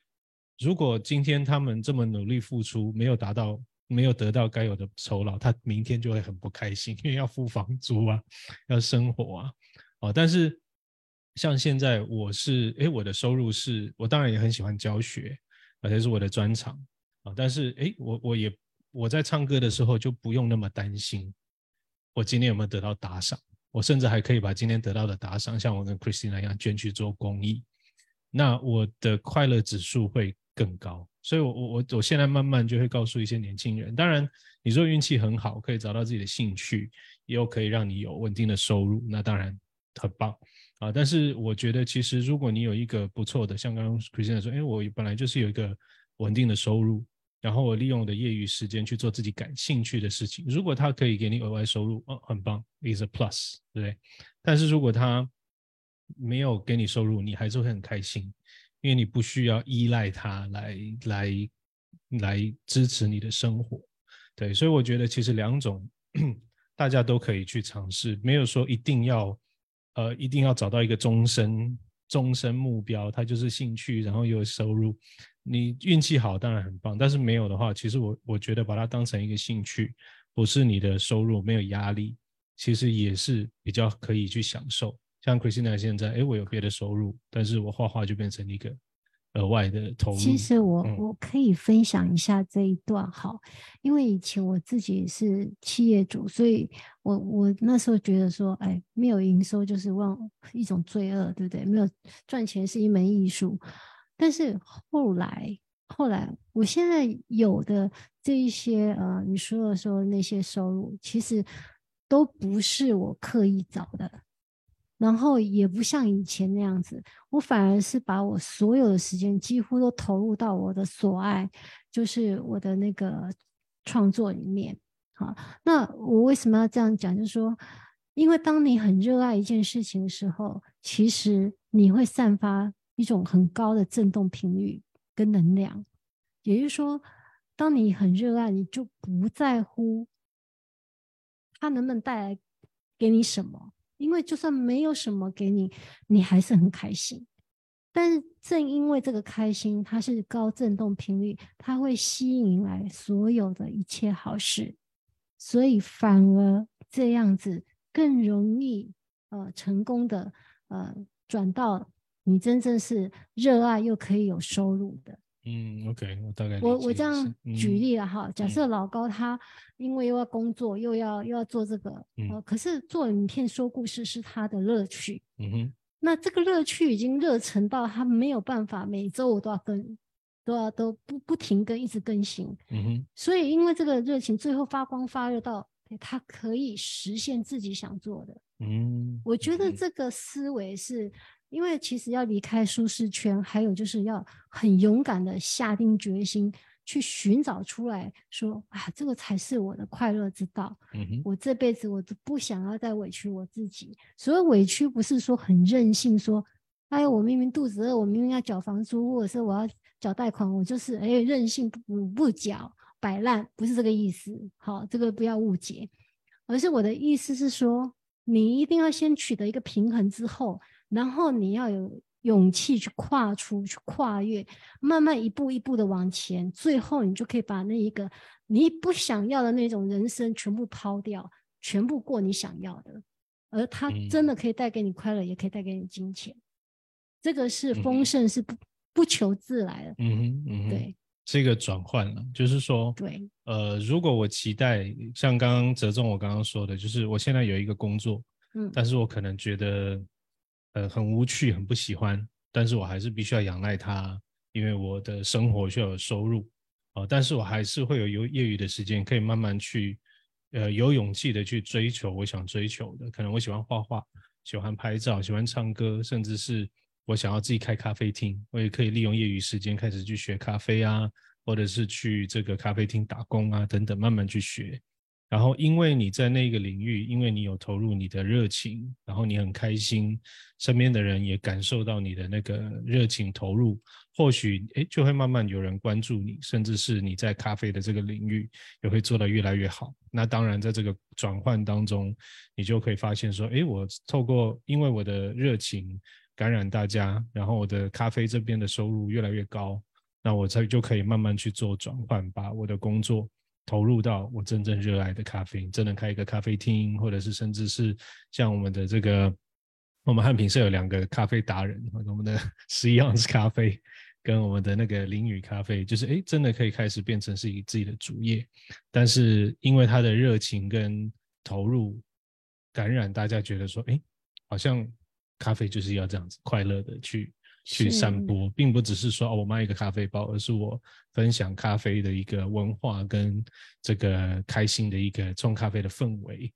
如果今天他们这么努力付出，没有达到，没有得到该有的酬劳，他明天就会很不开心，[LAUGHS] 因为要付房租啊，要生活啊。哦，但是像现在我是，诶，我的收入是我当然也很喜欢教学，而且是我的专长啊。但是诶，我我也我在唱歌的时候就不用那么担心，我今天有没有得到打赏？我甚至还可以把今天得到的打赏，像我跟 Christina 一样捐去做公益，那我的快乐指数会更高。所以我，我我我现在慢慢就会告诉一些年轻人，当然，你说运气很好，可以找到自己的兴趣，也有可以让你有稳定的收入，那当然很棒啊。但是我觉得，其实如果你有一个不错的，像刚刚 Christina 说，哎，我本来就是有一个稳定的收入，然后我利用我的业余时间去做自己感兴趣的事情，如果它可以给你额外收入，哦，很棒，is a plus，对不对？但是如果它没有给你收入，你还是会很开心，因为你不需要依赖它来来来支持你的生活。对，所以我觉得其实两种 [CLEARS THROAT] 大家都可以去尝试，没有说一定要呃一定要找到一个终身终身目标，它就是兴趣，然后又有收入。你运气好当然很棒，但是没有的话，其实我我觉得把它当成一个兴趣，不是你的收入，没有压力，其实也是比较可以去享受。像 Christina 现在，哎，我有别的收入，但是我画画就变成一个额外的投入。其实我、嗯我可以分享一下这一段哈，因为以前我自己也是企业主，所以我我那时候觉得说，哎，没有营收就是忘一种罪恶，对不对？没有赚钱是一门艺术，但是后来后来，我现在有的这一些呃，你说的说那些收入，其实都不是我刻意找的。然后也不像以前那样子，我反而是把我所有的时间几乎都投入到我的所爱，就是我的那个创作里面。好，那我为什么要这样讲？就是说，因为当你很热爱一件事情的时候，其实你会散发一种很高的振动频率跟能量。也就是说，当你很热爱，你就不在乎它能不能带来给你什么。因为就算没有什么给你，你还是很开心。但是正因为这个开心，它是高振动频率，它会吸引来所有的一切好事，所以反而这样子更容易呃成功的呃转到你真正是热爱又可以有收入的。嗯，OK，我大概我我这样举嗯例了哈，假设老高他因为又要工作，又要又要做这个，嗯呃，可是做影片说故事是他的乐趣，嗯哼，那这个乐趣已经热忱到他没有办法每周我都要更，都要都不不停更，一直更新。嗯哼，所以因为这个热情，最后发光发热到他可以实现自己想做的。嗯，我觉得嗯这个思维是因为其实要离开舒适圈，还有就是要很勇敢的下定决心去寻找出来说啊，这个才是我的快乐之道。我这辈子我都不想要再委屈我自己。所谓委屈，不是说很任性，说，哎，我明明肚子饿，我明明要缴房租，或者是我要缴贷款，我就是哎任性不不不缴，摆烂，不是这个意思。好，这个不要误解，而是我的意思是说，你一定要先取得一个平衡之后，然后你要有勇气去跨出去跨越，慢慢一步一步的往前，最后你就可以把那一个你不想要的那种人生全部抛掉，全部过你想要的，而它真的可以带给你快乐，也可以带给你金钱。这个是嗯。丰盛，是不不求自来的。嗯哼，对。这个转换了，就是说，对，呃，如果我期待像刚刚折中我刚刚说的，就是我现在有一个工作，嗯。但是我可能觉得呃很无趣，很不喜欢，但是我还是必须要仰赖它，因为我的生活需要有收入啊、但是我还是会有有业余的时间，可以慢慢去呃有勇气的去追求我想追求的，可能我喜欢画画，喜欢拍照，喜欢唱歌，甚至是我想要自己开咖啡厅，我也可以利用业余时间开始去学咖啡啊，或者是去这个咖啡厅打工啊等等，慢慢去学。然后，因为你在那个领域，因为你有投入你的热情，然后你很开心，身边的人也感受到你的那个热情投入，或许诶就会慢慢有人关注你，甚至是你在咖啡的这个领域也会做得越来越好。那当然，在这个转换当中，你就可以发现说，诶，我透过因为我的热情感染大家，然后我的咖啡这边的收入越来越高，那我才就可以慢慢去做转换，把我的工作投入到我真正热爱的咖啡，真的开一个咖啡厅，或者是甚至是像我们的这个，我们汉品社有两个咖啡达人，我们的十一盎司咖啡跟我们的那个淋雨咖啡，就是诶，真的可以开始变成是以自己的主业，但是因为他的热情跟投入感染大家，觉得说，诶，好像咖啡就是要这样子快乐的去去散播，并不只是说哦，我卖一个咖啡包，而是我分享咖啡的一个文化跟这个开心的一个冲咖啡的氛围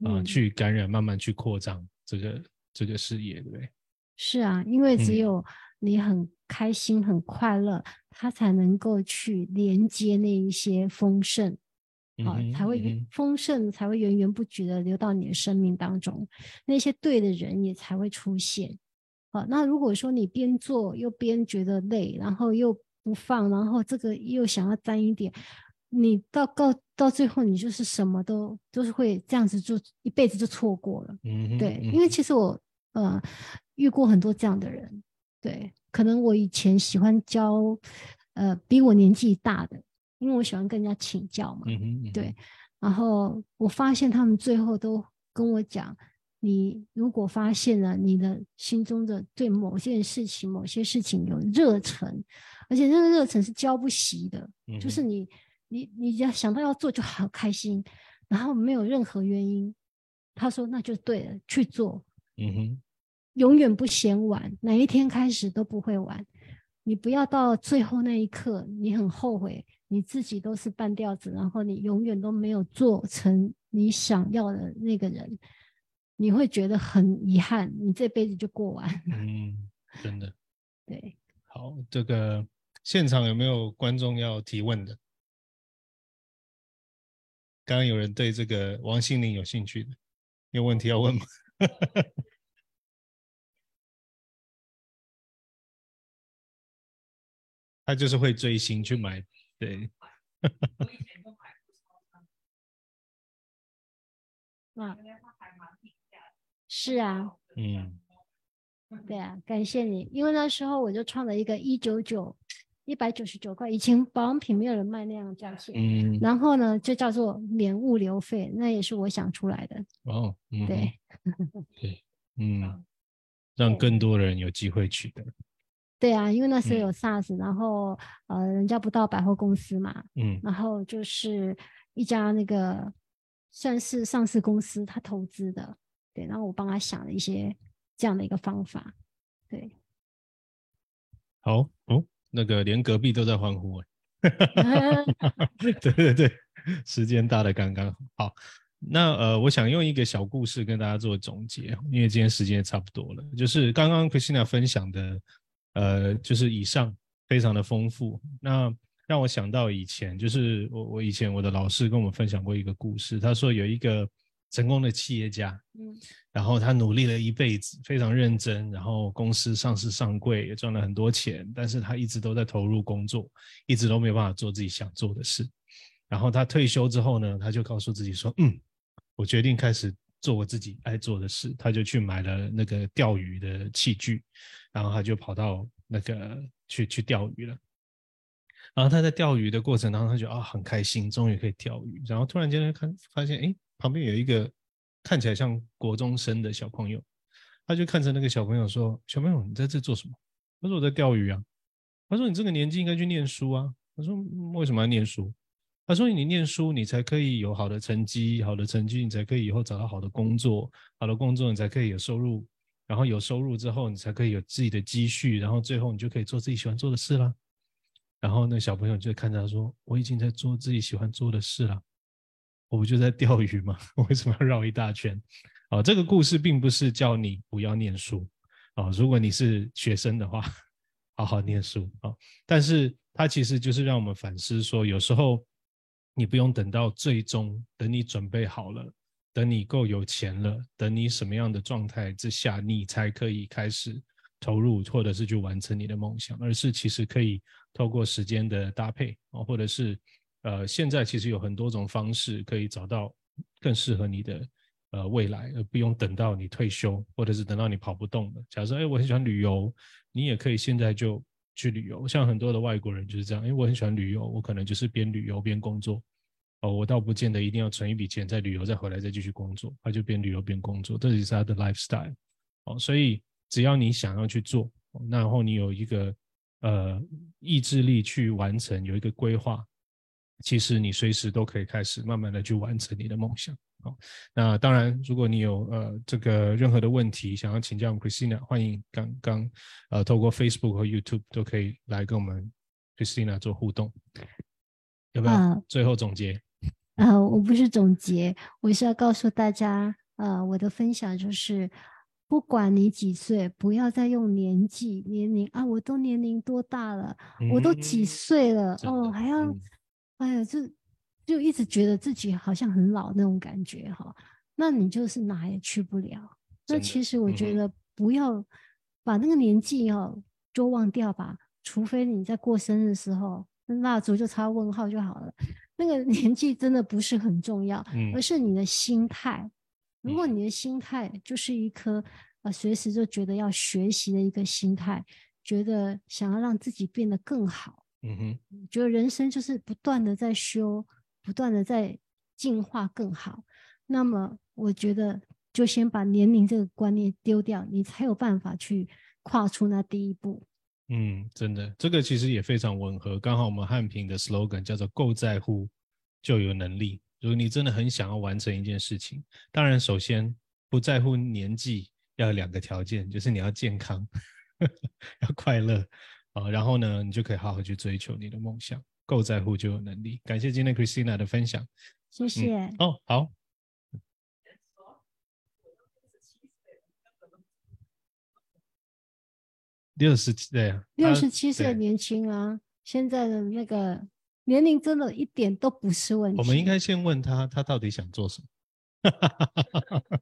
啊、嗯去感染，慢慢去扩张这个这个事业，对不对？是啊，因为只嗯有你很开心、很快乐，它才能够去连接那一些丰盛，啊、才会丰盛，才会源源不绝的流到你的生命当中，那些对的人也才会出现。好，那如果说你边做又边觉得累，然后又不放，然后这个又想要沾一点，你到到到最后，你就是什么都都是会这样子，就一辈子就错过了。嗯哼，对，嗯因为其实我呃遇过很多这样的人，对，可能我以前喜欢教呃比我年纪大的，因为我喜欢跟人家请教嘛，嗯哼，嗯对，然后我发现他们最后都跟我讲，你如果发现了你的心中的对某件事情、某些事情有热忱，而且那个热忱是浇不熄的，嗯就是你你你只要想到要做就好开心，然后没有任何原因，他说那就对了，去做，嗯哼，永远不嫌晚，哪一天开始都不会晚。你不要到最后那一刻，你很后悔，你自己都是半吊子，然后你永远都没有做成你想要的那个人，你会觉得很遗憾，你这辈子就过完。嗯，真的 [LAUGHS] 对，好。这个现场有没有观众要提问的？刚刚有人对这个王心凌有兴趣的，有问题要问吗？[LAUGHS] 他就是会追星去买，对，[LAUGHS] 啊，是啊，嗯。对啊，感谢你，因为那时候我就创了一个一九九一百九十九块，以前保养品没有人卖那样的价钱，嗯，然后呢就叫做免物流费，那也是我想出来的，哦，嗯，对。对，嗯，让更多人有机会取得。对啊，因为那时候嗯。有 SARS，、然后呃，人家不到百货公司嘛，嗯。然后就是一家那个算是上市公司，他投资的，对，然后我帮他想了一些这样的一个方法，对，好哦，那个连隔壁都在欢呼 [LAUGHS] 哎。对对对，时间大的刚刚好。好，那呃，我想用一个小故事跟大家做总结，因为今天时间也差不多了。就是刚刚 Christina 分享的，呃，就是以上非常的丰富。那让我想到以前，就是我我以前我的老师跟我们分享过一个故事，他说有一个成功的企业家，嗯然后他努力了一辈子，非常认真，然后公司上市上柜，也赚了很多钱，但是他一直都在投入工作，一直都没有办法做自己想做的事。然后他退休之后呢，他就告诉自己说：“嗯，我决定开始做我自己爱做的事。”他就去买了那个钓鱼的器具，然后他就跑到那个去去钓鱼了。然后他在钓鱼的过程当中，他觉得啊很开心，终于可以钓鱼。然后突然间呢，看发现哎，旁边有一个看起来像国中生的小朋友，他就看着那个小朋友说：“小朋友，你在这做什么？”他说：“我在钓鱼啊。”他说：“你这个年纪应该去念书啊。”他说：“为什么要念书？”他说：“你念书，你才可以有好的成绩，好的成绩你才可以以后找到好的工作，好的工作你才可以有收入，然后有收入之后，你才可以有自己的积蓄，然后最后你就可以做自己喜欢做的事啦。”然后那小朋友就看着他说：“我已经在做自己喜欢做的事了，我不就在钓鱼吗？我 [LAUGHS] 为什么要绕一大圈？”啊，这个故事并不是叫你不要念书啊，如果你是学生的话，好好念书啊。但是它其实就是让我们反思说，有时候你不用等到最终，等你准备好了，等你够有钱了，等你什么样的状态之下，你才可以开始投入，或者是去完成你的梦想，而是其实可以透过时间的搭配啊，或者是呃，现在其实有很多种方式可以找到更适合你的呃未来，而不用等到你退休，或者是等到你跑不动了。假设哎，我很喜欢旅游，你也可以现在就去旅游。像很多的外国人就是这样，因为我很喜欢旅游，我可能就是边旅游边工作。哦，我倒不见得一定要存一笔钱再旅游，再回来再继续工作，他就边旅游边工作，这也是他的 lifestyle。哦，所以只要你想要去做，然后你有一个呃意志力去完成，有一个规划，其实你随时都可以开始慢慢的去完成你的梦想。好、那当然，如果你有呃这个任何的问题想要请教 Christina，欢迎刚刚呃透过 Facebook 和 YouTube 都可以来跟我们 Christina 做互动。有没有？啊最后总结？呃，我不是总结，我是要告诉大家，呃，我的分享就是，不管你几岁，不要再用年纪、年龄啊，我都年龄多大了，我都几嗯岁了，哦，的还要，嗯哎呀，就就一直觉得自己好像很老那种感觉哈，那你就是哪也去不了。那其实我觉得不要把那个年纪哦就忘掉吧，除非你在过生日的时候，那蜡烛就插问号就好了。那个 [LAUGHS] 年纪真的不是很重要，嗯而是你的心态。如果嗯你的心态就是一颗呃随时就觉得要学习的一个心态，觉得想要让自己变得更好，嗯哼，觉得人生就是不断的在修，不断的在进化更好。那么我觉得就先把年龄这个观念丢掉，你才有办法去跨出那第一步。嗯，真的，这个其实也非常吻合。刚好我们汉平的 slogan 叫做“够在乎就有能力”。如果你真的很想要完成一件事情，当然首先不在乎年纪，要有两个条件，就是你要健康，[LAUGHS] 要快乐啊，然后呢，你就可以好好去追求你的梦想。够在乎就有能力。感谢今天 Christina 的分享。谢谢。哦，好，六十对啊，六十七岁年轻啊，现在的那个年龄真的一点都不是问题。我们应该先问他，他到底想做什么？[LAUGHS]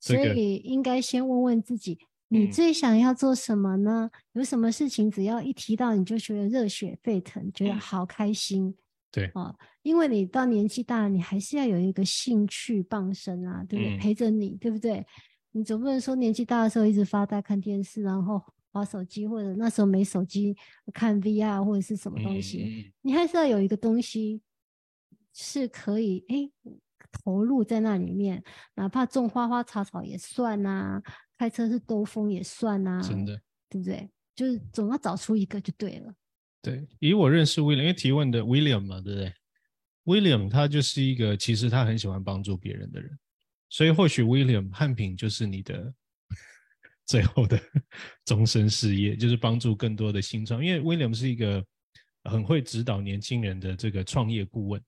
这个所以应该先问问自己，你嗯最想要做什么呢？有什么事情只要一提到，你就觉得热血沸腾，觉得嗯好开心对，啊！因为你到年纪大了，你还是要有一个兴趣傍身啊，对不对？嗯陪着你，对不对？你总不能说年纪大的时候一直发呆看电视，然后玩手机，或者那时候没手机看 VR 或者是什么东西，嗯你还是要有一个东西是可以诶投入在那里面，哪怕种花花草草也算呐、开车是兜风也算啊、真的，对不对？就是总要找出一个就对了。对，以我认识 William，因为提问的 William 嘛，对不对？William 他就是一个其实他很喜欢帮助别人的人，所以或许 William 汉品就是你的 [LAUGHS] 最后的 [LAUGHS] 终身事业，就是帮助更多的新创。因为 William 是一个很会指导年轻人的这个创业顾问，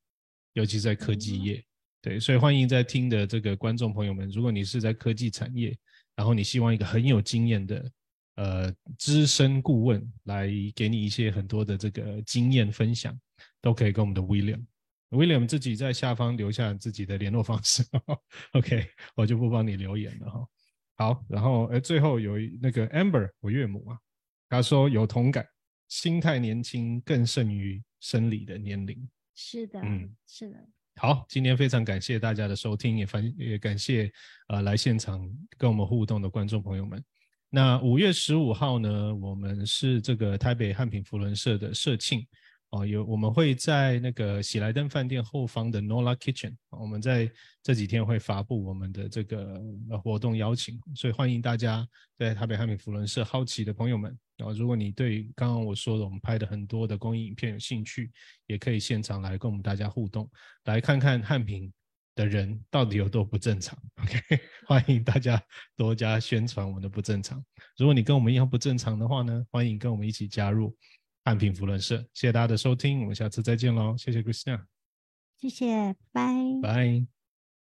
尤其在科技业。对，所以欢迎在听的这个观众朋友们，如果你是在科技产业，然后你希望一个很有经验的呃资深顾问来给你一些很多的这个经验分享，都可以跟我们的 William。William 自己在下方留下自己的联络方式，[LAUGHS] OK，我就不帮你留言了哈。好，然后呃最后有那个 Amber，我岳母啊，她说有同感，心态年轻更胜于生理的年龄。是的，嗯，是的。好，今天非常感谢大家的收听，也反也感谢呃来现场跟我们互动的观众朋友们。那五月十五号呢，我们是这个台北汉品福伦社的社庆。哦，有我们会在那个喜来登饭店后方的 Nola Kitchen，我们在这几天会发布我们的这个活动邀请，所以欢迎大家在台北汉品福伦社好奇的朋友们，然后如果你对刚刚我说的我们拍的很多的公益影片有兴趣，也可以现场来跟我们大家互动，来看看汉品的人到底有多不正常。[LAUGHS] OK，欢迎大家多加宣传我们的不正常。如果你跟我们一样不正常的话呢，欢迎跟我们一起加入。汉平福伦社，谢谢大家的收听，我们下次再见喽，谢谢 Christina，谢谢，拜。拜。